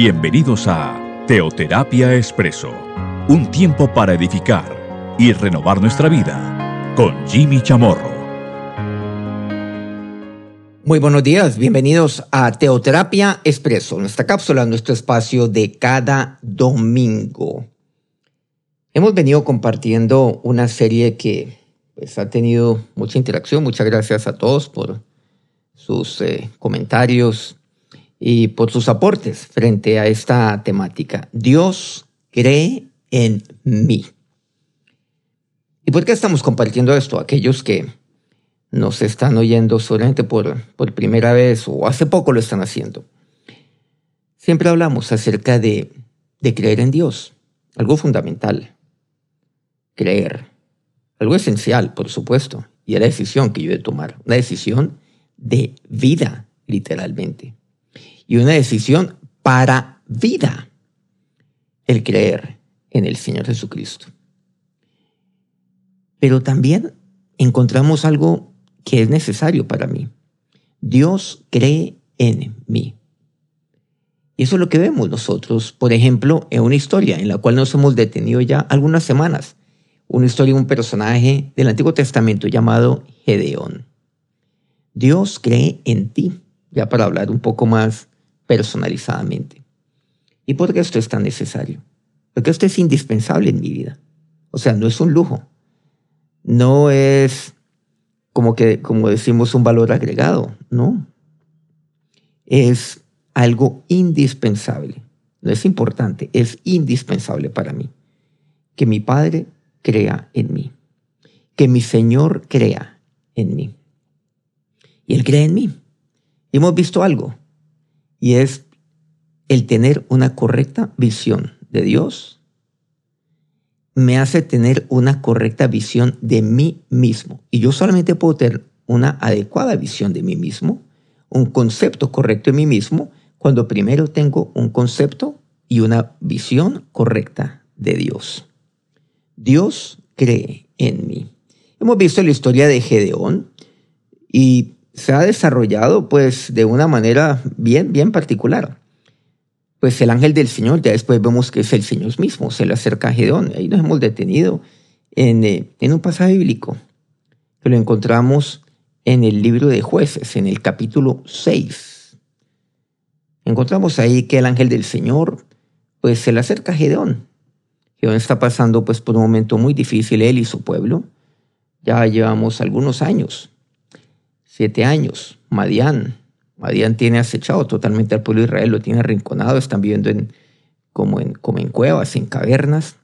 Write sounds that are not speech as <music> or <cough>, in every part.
Bienvenidos a Teoterapia Expreso, un tiempo para edificar y renovar nuestra vida con Jimmy Chamorro. Muy buenos días, bienvenidos a Teoterapia Expreso, nuestra cápsula, nuestro espacio de cada domingo. Hemos venido compartiendo una serie que pues, ha tenido mucha interacción. Muchas gracias a todos por sus eh, comentarios, y por sus aportes frente a esta temática. Dios cree en mí. ¿Y por qué estamos compartiendo esto? Aquellos que nos están oyendo solamente por, por primera vez o hace poco lo están haciendo. Siempre hablamos acerca de, de creer en Dios, algo fundamental. Creer, algo esencial, por supuesto, y la decisión que yo he de tomar, una decisión de vida, literalmente y una decisión para vida, el creer en el Señor Jesucristo. Pero también encontramos algo que es necesario para mí. Dios cree en mí. Y eso es lo que vemos nosotros, por ejemplo, en una historia en la cual nos hemos detenido ya algunas semanas. Una historia de un personaje del Antiguo Testamento llamado Gedeón. Dios cree en ti, ya para hablar un poco más personalizadamente. ¿Y por qué esto es tan necesario? Porque esto es indispensable en mi vida. O sea, no es un lujo. No es como que, como decimos, un valor agregado. No. Es algo indispensable. No es importante, es indispensable para mí. Que mi Padre crea en mí. Que mi Señor crea en mí. Y Él cree en mí. Y hemos visto algo y es el tener una correcta visión de Dios me hace tener una correcta visión de mí mismo. Y yo solamente puedo tener una adecuada visión de mí mismo, un concepto correcto de mí mismo, cuando primero tengo un concepto y una visión correcta de Dios. Dios cree en mí. Hemos visto la historia de Gedeón y se ha desarrollado pues de una manera bien, bien particular. Pues el ángel del Señor, ya después vemos que es el Señor mismo, se le acerca a Gedeón. Ahí nos hemos detenido en, eh, en un pasaje bíblico que lo encontramos en el libro de jueces, en el capítulo 6. Encontramos ahí que el ángel del Señor pues se le acerca a Gedeón. Gedeón está pasando pues por un momento muy difícil, él y su pueblo. Ya llevamos algunos años siete años. Madián. Madián tiene acechado totalmente al pueblo de Israel, lo tiene arrinconado, están viviendo en, como, en, como en cuevas, en cavernas.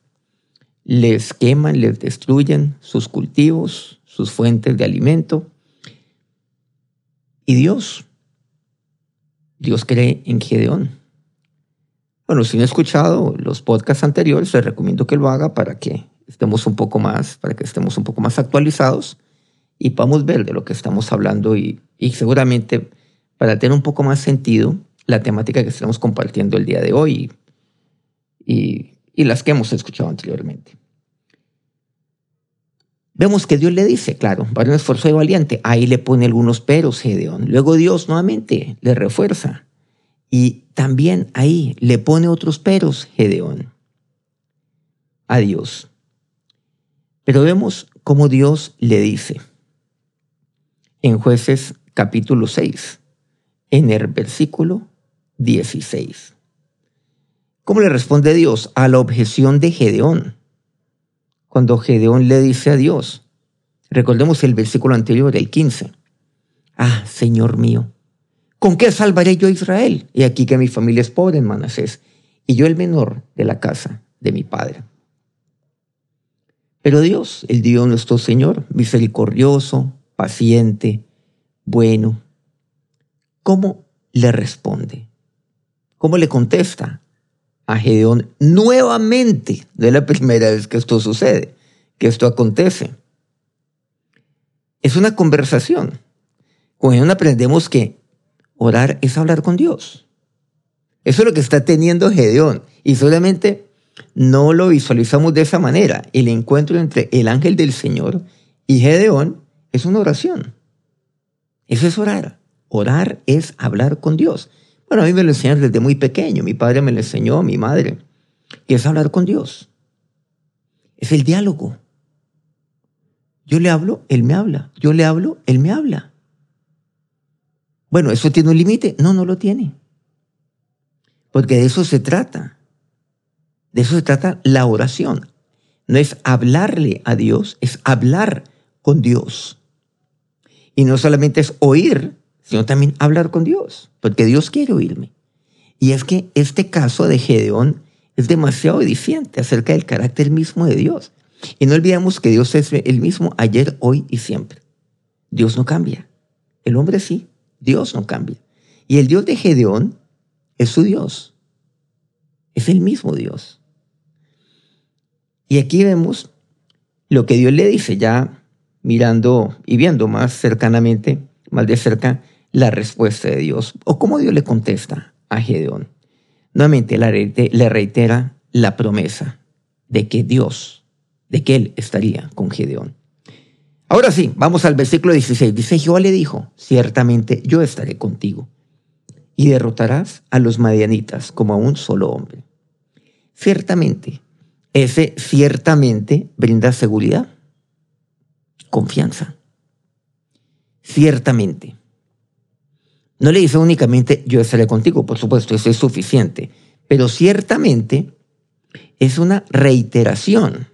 Les queman, les destruyen sus cultivos, sus fuentes de alimento. Y Dios, Dios cree en Gedeón. Bueno, si no he escuchado los podcasts anteriores, les recomiendo que lo haga para que estemos un poco más, para que estemos un poco más actualizados y podamos ver de lo que estamos hablando y, seguramente para tener un poco más sentido la temática que estamos compartiendo el día de hoy y, las que hemos escuchado anteriormente. Vemos que Dios le dice, claro, para un esfuerzo de valiente, ahí le pone algunos peros Gedeón. Luego Dios nuevamente le refuerza y también ahí le pone otros peros Gedeón a Dios. Pero vemos cómo Dios le dice, en jueces capítulo 6, en el versículo 16. ¿Cómo le responde Dios a la objeción de Gedeón? Cuando Gedeón le dice a Dios, recordemos el versículo anterior, el 15, Ah, Señor mío, ¿con qué salvaré yo a Israel? Y aquí que mi familia es pobre en Manasés, y yo el menor de la casa de mi padre. Pero Dios, el Dios nuestro Señor, misericordioso, paciente, bueno. ¿Cómo le responde? ¿Cómo le contesta a Gedeón nuevamente? No es la <laughs> primera vez que esto sucede, que esto acontece. Es una conversación. Con Gedeón aprendemos que orar es hablar con Dios. Eso es lo que está teniendo Gedeón. Y solamente no lo visualizamos de esa manera. El encuentro entre el ángel del Señor y Gedeón es una oración. Eso es orar. Orar es hablar con Dios. Bueno, a mí me lo enseñaron desde muy pequeño, mi padre me lo enseñó, mi madre, que es hablar con Dios. Es el diálogo. Yo le hablo, Él me habla. Yo le hablo, Él me habla. Bueno, ¿eso tiene un límite? No, no lo tiene. Porque de eso se trata. De eso se trata la oración. No es hablarle a Dios, es hablar con Dios. Y no solamente es oír, sino también hablar con Dios, porque Dios quiere oírme. Y es que este caso de Gedeón es demasiado diciente acerca del carácter mismo de Dios. Y no olvidemos que Dios es el mismo ayer, hoy y siempre. Dios no cambia. El hombre sí, Dios no cambia. Y el Dios de Gedeón es su Dios. Es el mismo Dios. Y aquí vemos lo que Dios le dice, ya mirando y viendo más cercanamente, más de cerca, la respuesta de Dios, o cómo Dios le contesta a Gedeón. Nuevamente le reitera la promesa de que Dios, de que Él estaría con Gedeón. Ahora sí, vamos al versículo 16. Dice, Jehová le dijo, ciertamente yo estaré contigo y derrotarás a los madianitas como a un solo hombre. Ciertamente, ese ciertamente brinda seguridad, confianza. Ciertamente. No le dice únicamente yo estaré contigo, por supuesto, eso es suficiente, pero ciertamente es una reiteración,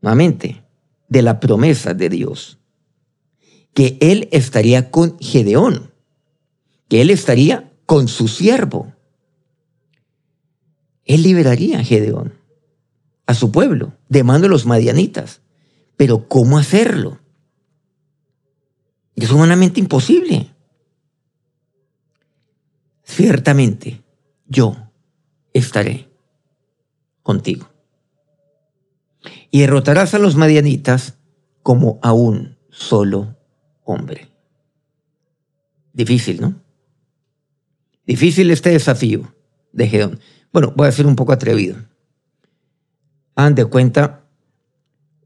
nuevamente, de la promesa de Dios, que Él estaría con Gedeón, que Él estaría con su siervo. Él liberaría a Gedeón, a su pueblo, de mano de los madianitas. Pero ¿cómo hacerlo? Es humanamente imposible. Ciertamente, yo estaré contigo. Y derrotarás a los madianitas como a un solo hombre. Difícil, ¿no? Difícil este desafío de Gedeón. Bueno, voy a ser un poco atrevido. Han de cuenta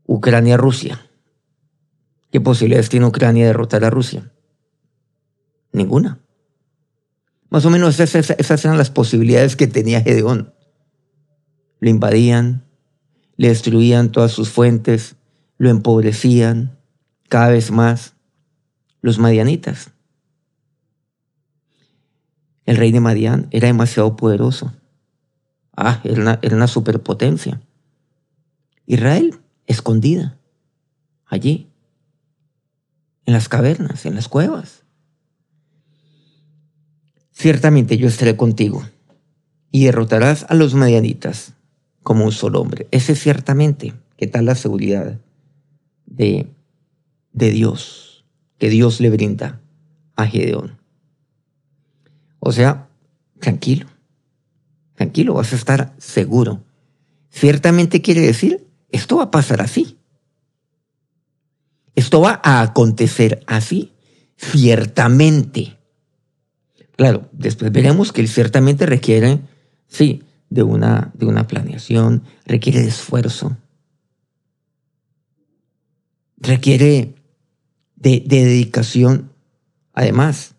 Ucrania-Rusia. ¿Qué posibilidades tiene Ucrania de derrotar a Rusia? Ninguna. Más o menos esas, esas eran las posibilidades que tenía Gedeón. Lo invadían, le destruían todas sus fuentes, lo empobrecían cada vez más. Los madianitas. El rey de Madián era demasiado poderoso. Ah, era era una superpotencia. Israel, escondida, allí, en las cavernas, en las cuevas. Ciertamente yo estaré contigo y derrotarás a los medianitas como un solo hombre. Ese ciertamente, ¿qué tal la seguridad de, de Dios que Dios le brinda a Gedeón? O sea, tranquilo, tranquilo, vas a estar seguro. Ciertamente quiere decir, esto va a pasar así. Esto va a acontecer así, ciertamente. Claro, después veremos que ciertamente requiere, sí, de una, de una planeación, requiere de esfuerzo, requiere de, de dedicación, además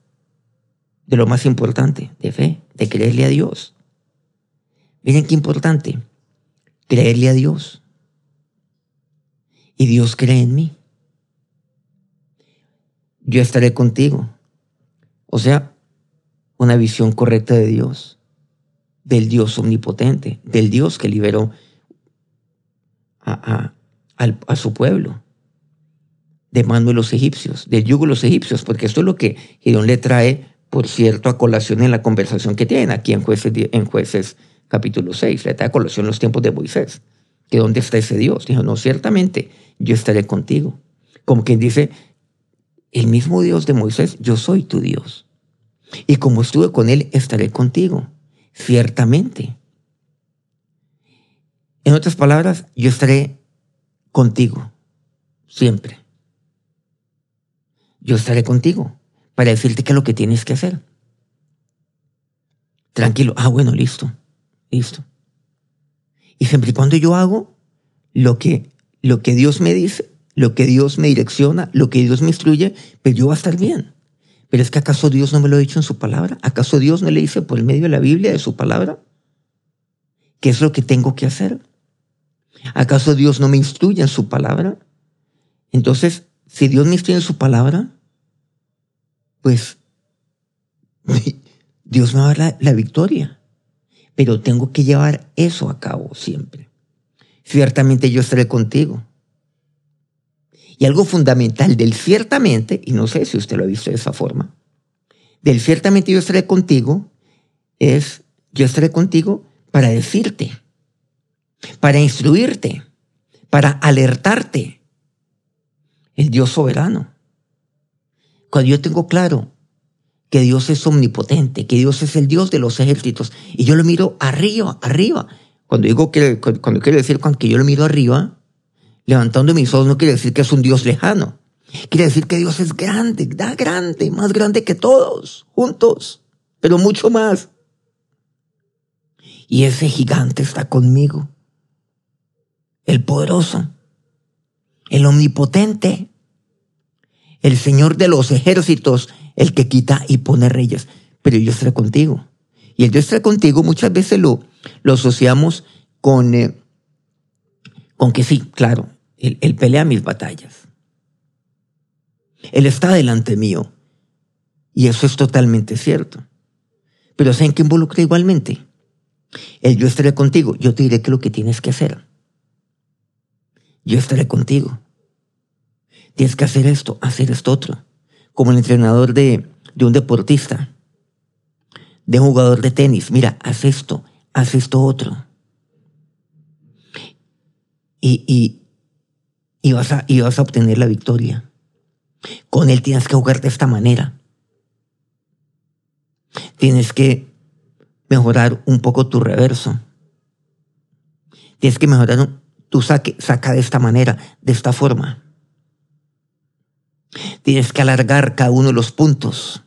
de lo más importante, de fe, de creerle a Dios. Miren qué importante, creerle a Dios. Y Dios cree en mí. Yo estaré contigo. O sea, una visión correcta de Dios, del Dios omnipotente, del Dios que liberó a, su pueblo de mano de los egipcios, del yugo de los egipcios, porque esto es lo que Gideón le trae, por cierto, a colación en la conversación que tienen aquí en Jueces, en jueces capítulo 6, le trae a colación los tiempos de Moisés, que dónde está ese Dios. Dijo, no, ciertamente yo estaré contigo. Como quien dice, el mismo Dios de Moisés, yo soy tu Dios. Y como estuve con Él, estaré contigo, ciertamente. En otras palabras, yo estaré contigo, siempre. Yo estaré contigo para decirte qué es lo que tienes que hacer. Tranquilo. Ah, bueno, listo, listo. Y siempre y cuando yo hago lo que, lo que Dios me dice, lo que Dios me direcciona, lo que Dios me instruye, pues yo voy a estar bien. Pero es que acaso Dios no me lo ha dicho en su palabra? ¿Acaso Dios no le dice por el medio de la Biblia, de su palabra? ¿Qué es lo que tengo que hacer? ¿Acaso Dios no me instruye en su palabra? Entonces, si Dios me instruye en su palabra, pues <laughs> Dios me va a dar la, victoria. Pero tengo que llevar eso a cabo siempre. Ciertamente yo estaré contigo. Y algo fundamental del ciertamente, y no sé si usted lo ha visto de esa forma, del ciertamente yo estaré contigo, es yo estaré contigo para decirte, para instruirte, para alertarte. El Dios soberano. Cuando yo tengo claro que Dios es omnipotente, que Dios es el Dios de los ejércitos, y yo lo miro arriba, arriba. Cuando digo que, cuando quiero decir que yo lo miro arriba, levantando mis ojos no quiere decir que es un Dios lejano. Quiere decir que Dios es grande, da grande, más grande que todos, juntos, pero mucho más. Y ese gigante está conmigo. El poderoso, el omnipotente, el Señor de los ejércitos, el que quita y pone reyes. Pero yo estaré contigo. Y el yo estaré contigo muchas veces lo, lo asociamos con, eh, con que sí, claro, él, él pelea mis batallas. Él está delante mío. Y eso es totalmente cierto. Pero ¿saben qué involucra igualmente? El yo estaré contigo. Yo te diré qué es lo que tienes que hacer. Yo estaré contigo. Tienes que hacer esto, hacer esto otro. Como el entrenador de, de un deportista, de un jugador de tenis. Mira, haz esto, haz esto otro. Y, y, y, vas a, y vas a obtener la victoria. Con él tienes que jugar de esta manera. Tienes que mejorar un poco tu reverso. Tienes que mejorar tu saque, saca de esta manera, de esta forma. Tienes que alargar cada uno de los puntos.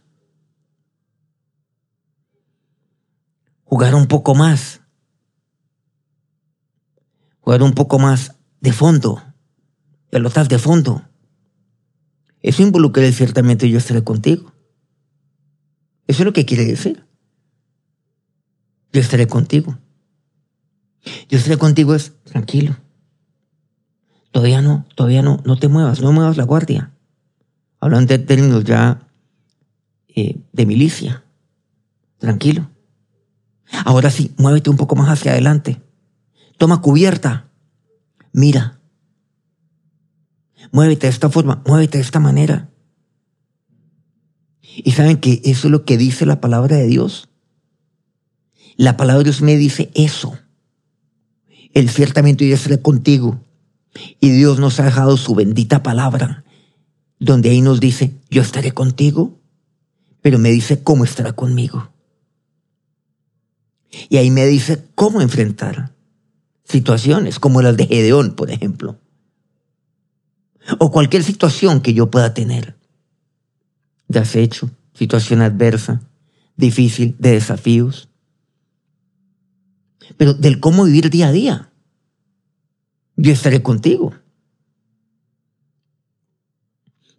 Jugar un poco más. Jugar un poco más de fondo. Pelotas de fondo. Eso involucra ciertamente yo estaré contigo. Eso es lo que quiere decir. Yo estaré contigo. Yo estaré contigo es tranquilo. Todavía no, todavía no, no te muevas, no muevas la guardia. Hablando de términos ya eh, de milicia. Tranquilo. Ahora sí, muévete un poco más hacia adelante. Toma cubierta. Mira. Muévete de esta forma, muévete de esta manera. Y saben que eso es lo que dice la palabra de Dios. La palabra de Dios me dice eso. El ciertamente yo estaré contigo. Y Dios nos ha dejado su bendita palabra, donde ahí nos dice, yo estaré contigo, pero me dice cómo estará conmigo. Y ahí me dice cómo enfrentar situaciones como las de Gedeón, por ejemplo. O cualquier situación que yo pueda tener. De acecho, situación adversa, difícil, de desafíos pero del cómo vivir día a día. Yo estaré contigo.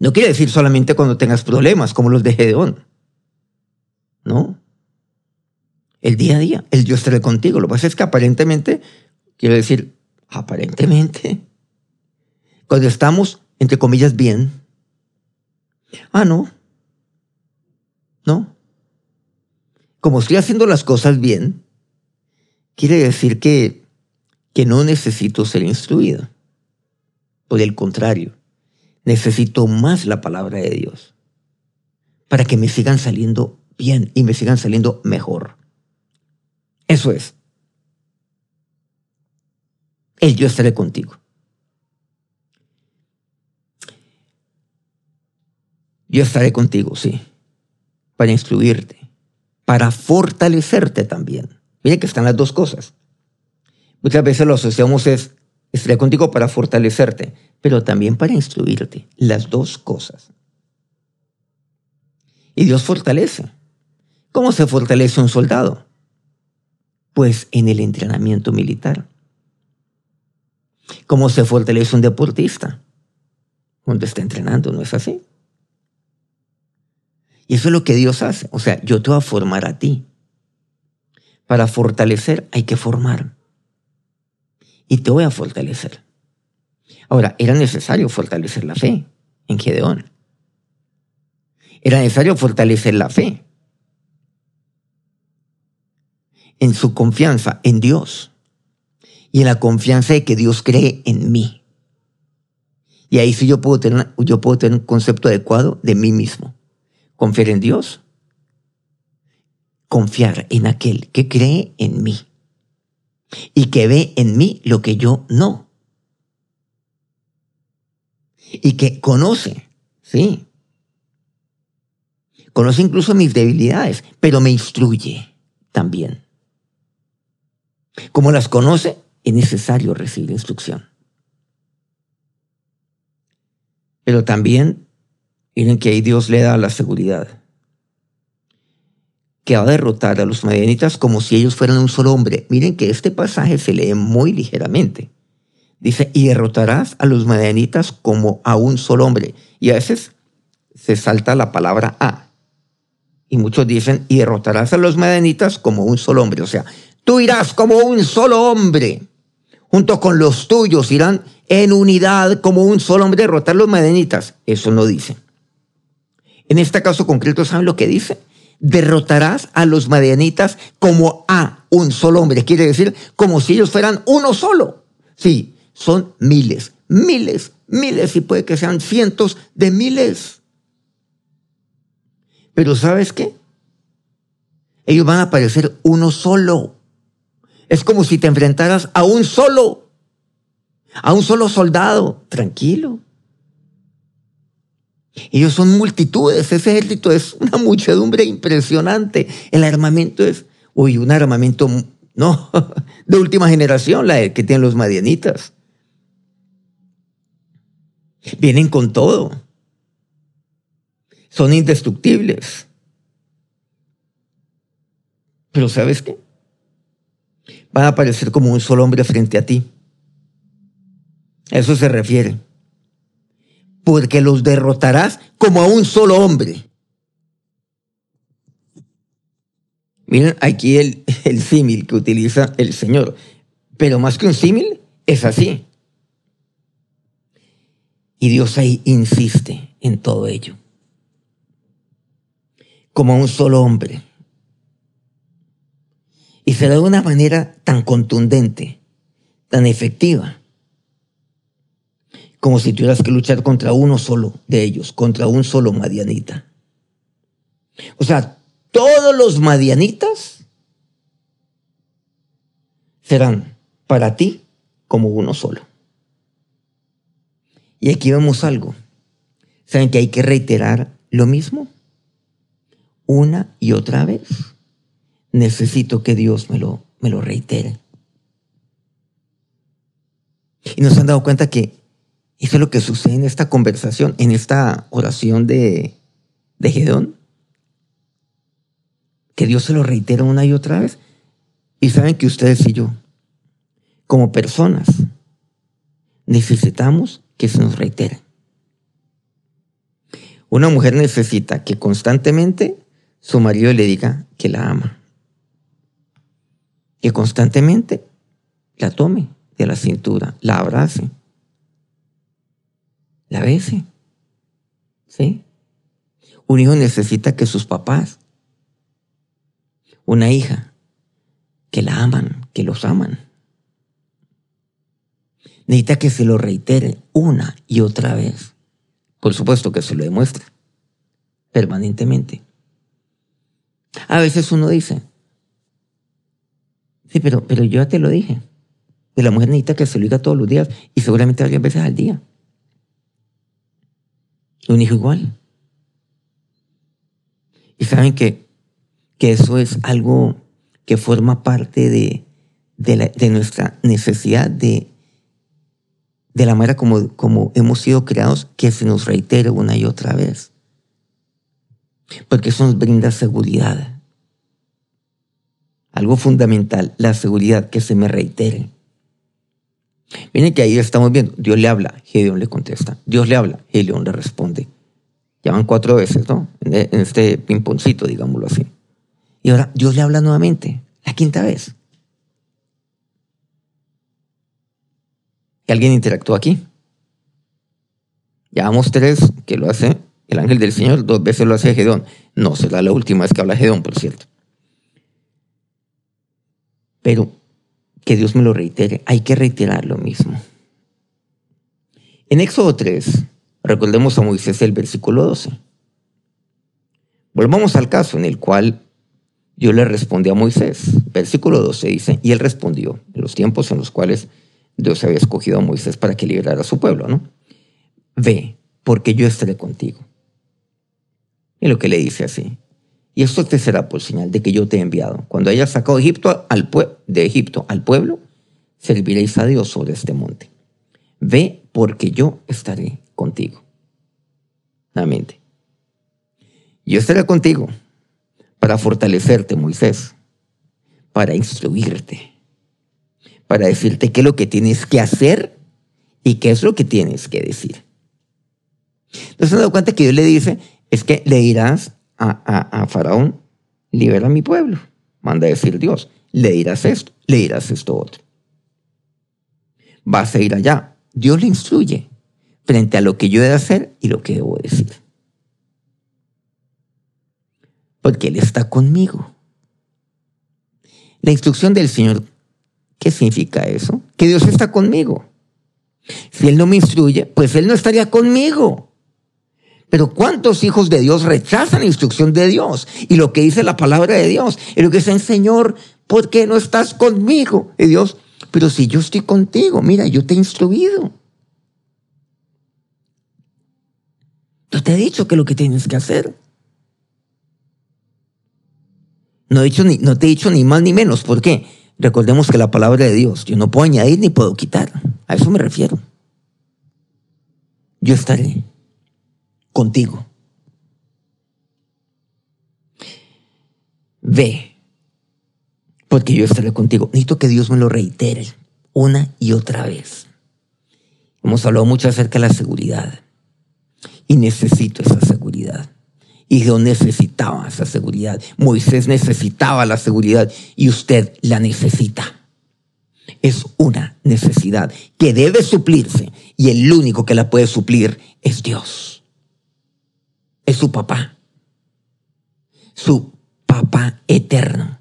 No quiere decir solamente cuando tengas problemas como los de Gedeón. No. El día a día, el yo estaré contigo. Lo que pasa es que aparentemente, quiero decir, aparentemente, cuando estamos, entre comillas, bien, ah, no, no. Como estoy haciendo las cosas bien, quiere decir que, que no necesito ser instruido. Por el contrario, necesito más la palabra de Dios para que me sigan saliendo bien y me sigan saliendo mejor. Eso es. El yo estaré contigo. Yo estaré contigo, sí, para instruirte, para fortalecerte también. Mire que están las dos cosas. Muchas veces lo asociamos es, estaré contigo para fortalecerte, pero también para instruirte. Las dos cosas. Y Dios fortalece. ¿Cómo se fortalece un soldado? Pues en el entrenamiento militar. ¿Cómo se fortalece un deportista? Cuando está entrenando, ¿no es así? Y eso es lo que Dios hace. O sea, yo te voy a formar a ti. Para fortalecer hay que formar. Y te voy a fortalecer. Ahora, era necesario fortalecer la fe en Gedeón. Era necesario fortalecer la fe en su confianza en Dios y en la confianza de que Dios cree en mí. Y ahí sí yo puedo tener, yo puedo tener un concepto adecuado de mí mismo. Confiar en Dios, confiar en aquel que cree en mí y que ve en mí lo que yo no. Y que conoce, sí. Conoce incluso mis debilidades, pero me instruye también. Como las conoce, es necesario recibir instrucción. Pero también, miren que ahí Dios le da la seguridad que va a derrotar a los madianitas como si ellos fueran un solo hombre. Miren que este pasaje se lee muy ligeramente. Dice, y derrotarás a los madianitas como a un solo hombre. Y a veces se salta la palabra a. Y muchos dicen, y derrotarás a los madianitas como un solo hombre. O sea, Tú irás como un solo hombre, junto con los tuyos irán en unidad como un solo hombre derrotar los madenitas. Eso no dice. En este caso concreto, ¿saben lo que dice? Derrotarás a los madianitas como a un solo hombre. Quiere decir, como si ellos fueran uno solo. Sí, son miles, miles, miles y puede que sean cientos de miles. Pero ¿sabes qué? Ellos van a parecer uno solo. Es como si te enfrentaras a un solo, a un solo soldado. Tranquilo. Ellos son multitudes, ese ejército es una muchedumbre impresionante. El armamento es, uy, un armamento, no, <laughs> de última generación, la que tienen los madianitas. Vienen con todo. Son indestructibles. Pero ¿sabes qué? van a aparecer como un solo hombre frente a ti. A eso se refiere. Porque los derrotarás como a un solo hombre. Miren aquí el, el símil que utiliza el Señor. Pero más que un símil, es así. Y Dios ahí insiste en todo ello. Como a un solo hombre. Y será de una manera tan contundente, tan efectiva, como si tuvieras que luchar contra uno solo de ellos, contra un solo madianita. O sea, todos los madianitas serán para ti como uno solo. Y aquí vemos algo. ¿Saben que hay que reiterar lo mismo? Una y otra vez necesito que Dios me lo, me lo reitere. Y nos han dado cuenta que eso es lo que sucede en esta conversación, en esta oración de, de Gedón. Que Dios se lo reitera una y otra vez. Y saben que ustedes y yo, como personas, necesitamos que se nos reitere. Una mujer necesita que constantemente su marido le diga que la ama que constantemente la tome de la cintura, la abrace, la bese. ¿Sí? Un hijo necesita que sus papás, una hija, que la aman, que los aman. Necesita que se lo reitere una y otra vez. Por supuesto que se lo demuestre permanentemente. A veces uno dice, Sí, pero, pero yo ya te lo dije. Que la mujer necesita que se lo diga todos los días y seguramente varias veces al día. Un hijo igual. Y saben que, que eso es algo que forma parte de, de, nuestra necesidad de, de la manera como, como hemos sido creados, que se nos reitere una y otra vez. Porque eso nos brinda seguridad algo fundamental, la seguridad, que se me reitere. Miren que ahí estamos viendo, Dios le habla, Gedeón le contesta, Dios le habla, Gedeón le responde. Ya van cuatro veces, ¿no? En este pimponcito, digámoslo así. Y ahora Dios le habla nuevamente, la quinta vez. ¿Y alguien interactúa aquí? Ya vamos tres que lo hace el ángel del Señor, dos veces lo hace Gedón. No será la última vez que habla Gedón, por cierto. Pero que Dios me lo reitere, hay que reiterar lo mismo. En Éxodo 3, recordemos a Moisés el versículo 12. Volvamos al caso en el cual Dios le respondió a Moisés. Versículo 12 dice, y él respondió, en los tiempos en los cuales Dios había escogido a Moisés para que liberara a su pueblo, ¿no? Ve, porque yo estaré contigo. Y lo que le dice así, y esto te será por señal de que yo te he enviado. Cuando hayas sacado Egipto al de Egipto al pueblo, serviréis a Dios sobre este monte. Ve porque yo estaré contigo. Nuevamente. Yo estaré contigo para fortalecerte, Moisés, para instruirte, para decirte qué es lo que tienes que hacer y qué es lo que tienes que decir. Entonces se dado cuenta que Dios le dice, es que le dirás a, Faraón, libera a mi pueblo, manda a decir Dios, le dirás esto, le dirás esto otro. Vas a ir allá. Dios le instruye frente a lo que yo he de hacer y lo que debo decir. Porque Él está conmigo. La instrucción del Señor, ¿qué significa eso? Que Dios está conmigo. Si Él no me instruye, pues Él no estaría conmigo. Pero ¿cuántos hijos de Dios rechazan la instrucción de Dios? Y lo que dice la palabra de Dios. Y lo que dice, Señor, ¿por qué no estás conmigo? Y Dios, pero si yo estoy contigo, mira, yo te he instruido. Yo te he dicho que lo que tienes que hacer. No, he dicho ni, no te he dicho ni más ni menos. ¿Por qué? Recordemos que la palabra de Dios, yo no puedo añadir ni puedo quitar. A eso me refiero. Yo estaré contigo. Ve, porque yo estaré contigo. Necesito que Dios me lo reitere una y otra vez. Hemos hablado mucho acerca de la seguridad y necesito esa seguridad. Y yo necesitaba esa seguridad. Moisés necesitaba la seguridad y usted la necesita. Es una necesidad que debe suplirse y el único que la puede suplir es Dios su papá, su papá eterno.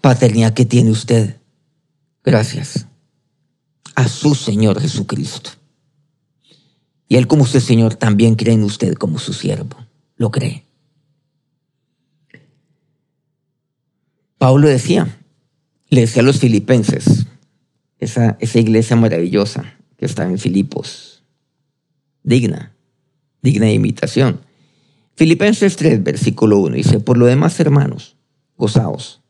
Paternidad que tiene usted, gracias a su Señor Jesucristo. Y Él como usted, Señor, también cree en usted como su siervo. Lo cree. Pablo decía, le decía a los filipenses, esa, esa iglesia maravillosa que está en Filipos, digna, digna de imitación. Filipenses 3, versículo 1 dice, por lo demás, hermanos, gozaos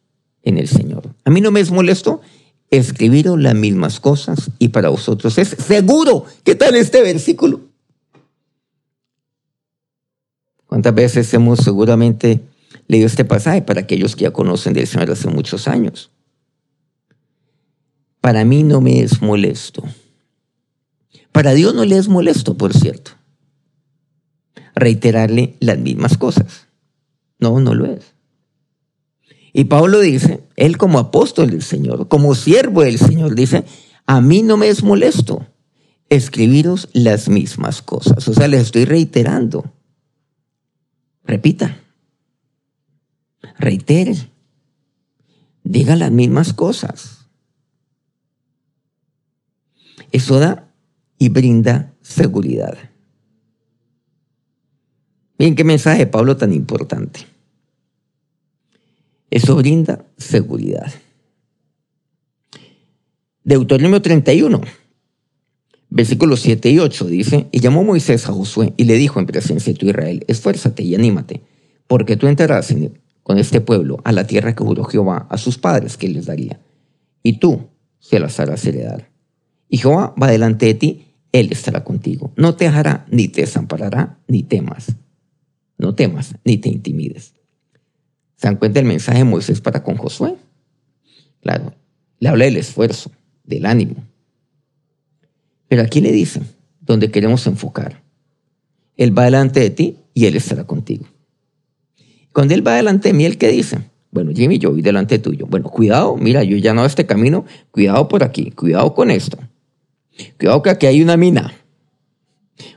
en el Señor. A mí no me es molesto escribiros las mismas cosas y para vosotros es seguro. ¿Qué tal este versículo? ¿Cuántas veces hemos seguramente leído este pasaje para aquellos que ya conocen del Señor hace muchos años? Para mí no me es molesto. Para Dios no le es molesto, por cierto reiterarle las mismas cosas. No, no lo es. Y Pablo dice, él como apóstol del Señor, como siervo del Señor, dice, a mí no me es molesto escribiros las mismas cosas. O sea, les estoy reiterando. Repita. Reitere. Diga las mismas cosas. Eso da y brinda seguridad. Miren qué mensaje de Pablo tan importante. Eso brinda seguridad. Deuteronomio 31, versículos 7 y 8 dice, y llamó Moisés a Josué y le dijo en presencia de tu Israel, esfuérzate y anímate, porque tú entrarás con este pueblo a la tierra que juró Jehová a sus padres que les daría, y tú se las harás heredar. Y Jehová va delante de ti, él estará contigo, no te dejará, ni te desamparará, ni temas no temas ni te intimides. ¿Se dan cuenta el mensaje de Moisés para con Josué? Claro, le habla del esfuerzo, del ánimo. Pero aquí le dice, donde queremos enfocar, Él va delante de ti y Él estará contigo. Cuando Él va delante de mí, ¿Él qué dice? Bueno, Jimmy, yo voy delante tuyo. Bueno, cuidado, mira, yo ya no este camino, cuidado por aquí, cuidado con esto. Cuidado que aquí hay una mina,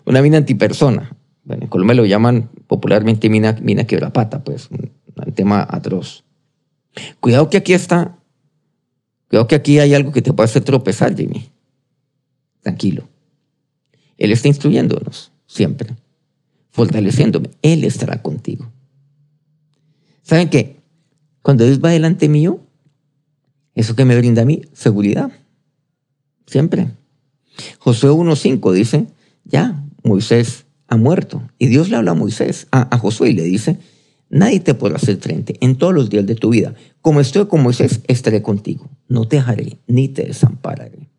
una mina antipersona. Bueno, en Colombia lo llaman popularmente mina, mina quebrapata, pues, un, un tema atroz. Cuidado que aquí está, cuidado que aquí hay algo que te puede hacer tropezar, Jimmy. Tranquilo. Él está instruyéndonos siempre, fortaleciéndome. Él estará contigo. ¿Saben qué? Cuando Dios va delante mío, eso que me brinda a mí, seguridad. Siempre. Josué 1.5 dice, ya, Moisés muerto. Y Dios le habla a Moisés, a, a, Josué, y le dice, nadie te podrá hacer frente en todos los días de tu vida. Como estoy con Moisés, estaré contigo. No te dejaré ni te desampararé.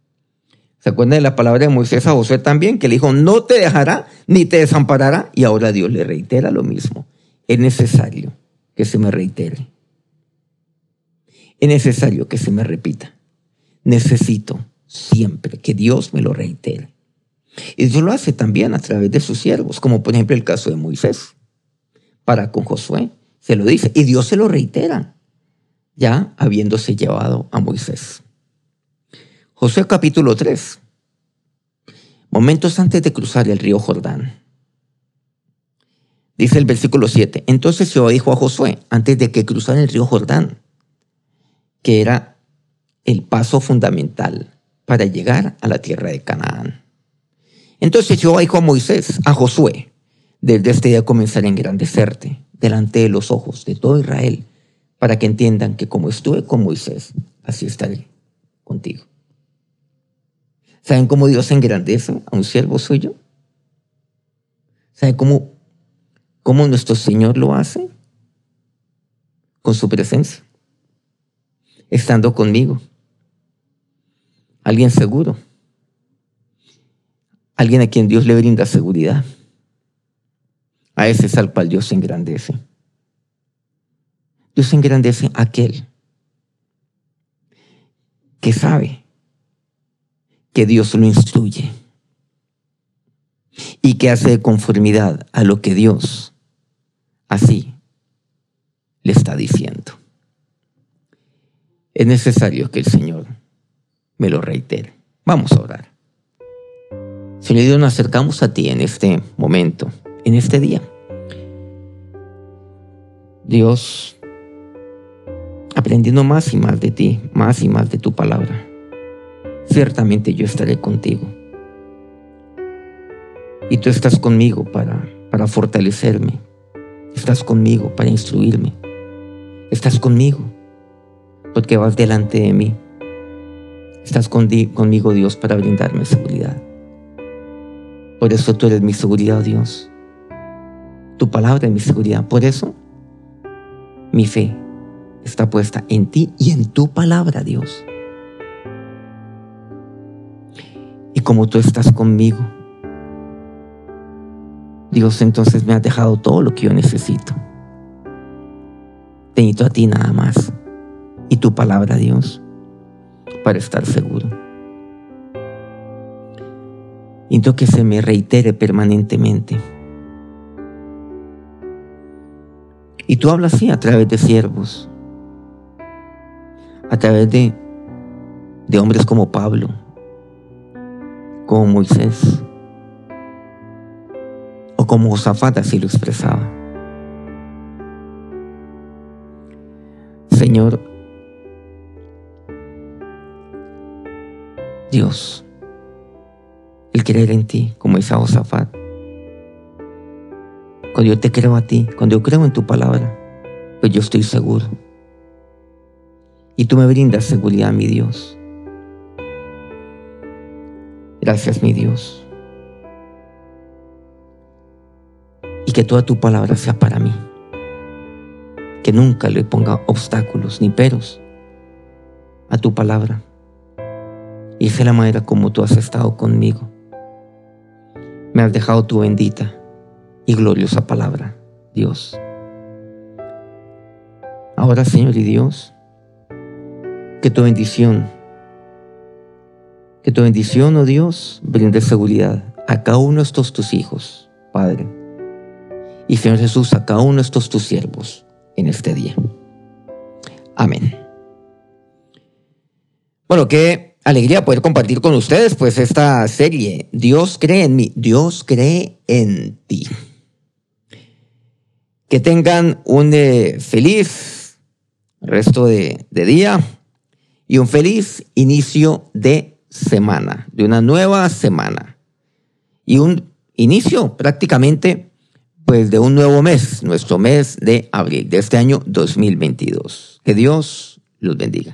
¿Se acuerdan de la palabra de Moisés a Josué también? Que le dijo, no te dejará ni te desamparará. Y ahora Dios le reitera lo mismo. Es necesario que se me reitere. Es necesario que se me repita. Necesito siempre que Dios me lo reitere. Y Dios lo hace también a través de sus siervos, como por ejemplo el caso de Moisés. Para con Josué se lo dice y Dios se lo reitera, ya habiéndose llevado a Moisés. Josué capítulo 3, momentos antes de cruzar el río Jordán. Dice el versículo 7, entonces Jehová dijo a Josué, antes de que cruzara el río Jordán, que era el paso fundamental para llegar a la tierra de Canaán. Entonces Jehová dijo a Moisés, a Josué, desde este día comenzaré a engrandecerte delante de los ojos de todo Israel, para que entiendan que como estuve con Moisés, así estaré contigo. ¿Saben cómo Dios engrandece a un siervo suyo? ¿Saben cómo, cómo nuestro Señor lo hace? Con su presencia, estando conmigo alguien seguro, alguien a quien Dios le brinda seguridad. A ese es al cual Dios se engrandece. Dios engrandece a aquel que sabe que Dios lo instruye y que hace conformidad a lo que Dios así le está diciendo. Es necesario que el Señor me lo reitere. Vamos a orar. Señor Dios, nos acercamos a ti en este momento, en este día. Dios, aprendiendo más y más de ti, más y más de tu palabra, ciertamente yo estaré contigo. Y tú estás conmigo para, para fortalecerme. Estás conmigo para instruirme. Estás conmigo porque vas delante de mí Estás conmigo, Dios, para brindarme seguridad. Por eso tú eres mi seguridad, Dios. Tu palabra es mi seguridad. Por eso mi fe está puesta en ti y en tu palabra, Dios. Y como tú estás conmigo, Dios, entonces me has dejado todo lo que yo necesito. Te a ti nada más. Y tu palabra, Dios para estar seguro. Necesito que se me reitere permanentemente. Y tú hablas así a través de siervos, a través de, de hombres como Pablo, como Moisés, o como Josafat así lo expresaba. Señor, Dios, creer en ti, como dice Josafat. Cuando yo te creo a ti, cuando yo creo en tu palabra, pues yo estoy seguro. Y tú me brindas seguridad, mi Dios. Gracias, mi Dios. Y que toda tu palabra sea para mí. Que nunca le ponga obstáculos ni peros a tu palabra. Y esa es la manera como tú has estado conmigo. Has dejado tu bendita y gloriosa palabra, Dios. Ahora, Señor y Dios, que tu bendición, que tu bendición, oh Dios, brinde seguridad a cada uno de estos tus hijos Padre. Y Señor Jesús, a cada uno de estos tus siervos en este día. Amén. Bueno, qué alegría poder compartir con ustedes pues esta serie. Dios cree en mí, Dios cree en ti. Que tengan un eh, feliz resto de, de día y un feliz inicio de semana, de una nueva semana. Y un inicio prácticamente pues de un nuevo mes, nuestro mes de abril de este año 2022. Que Dios los bendiga.